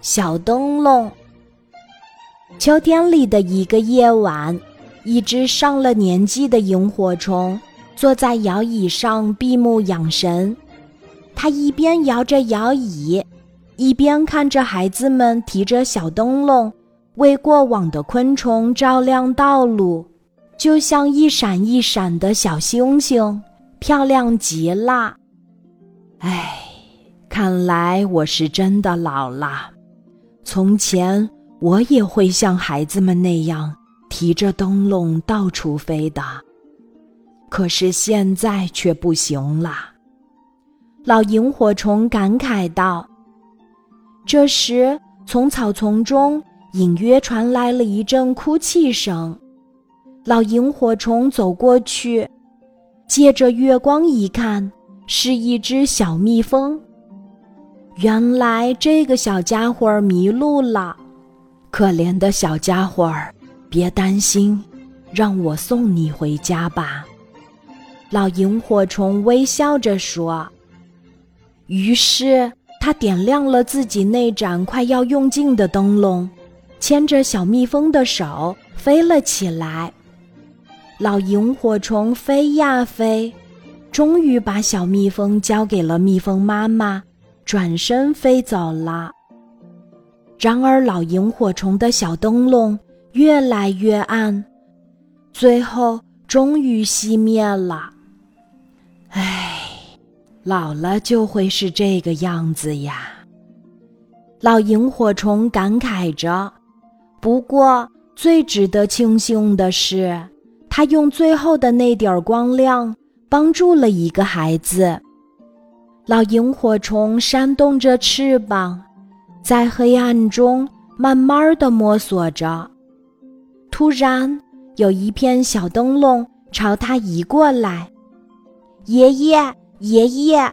小灯笼。秋天里的一个夜晚，一只上了年纪的萤火虫坐在摇椅上闭目养神。它一边摇着摇椅，一边看着孩子们提着小灯笼为过往的昆虫照亮道路，就像一闪一闪的小星星，漂亮极了。唉，看来我是真的老了。从前我也会像孩子们那样提着灯笼到处飞的，可是现在却不行了。老萤火虫感慨道。这时，从草丛中隐约传来了一阵哭泣声。老萤火虫走过去，借着月光一看。是一只小蜜蜂。原来这个小家伙迷路了，可怜的小家伙，别担心，让我送你回家吧。老萤火虫微笑着说。于是他点亮了自己那盏快要用尽的灯笼，牵着小蜜蜂的手飞了起来。老萤火虫飞呀飞。终于把小蜜蜂交给了蜜蜂妈妈，转身飞走了。然而，老萤火虫的小灯笼越来越暗，最后终于熄灭了。唉，老了就会是这个样子呀！老萤火虫感慨着。不过，最值得庆幸的是，它用最后的那点儿光亮。帮助了一个孩子。老萤火虫扇动着翅膀，在黑暗中慢慢的摸索着。突然，有一片小灯笼朝他移过来。爷爷，爷爷，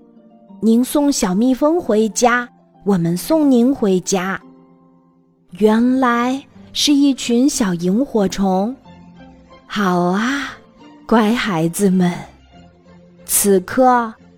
您送小蜜蜂回家，我们送您回家。原来是一群小萤火虫。好啊，乖孩子们。此刻，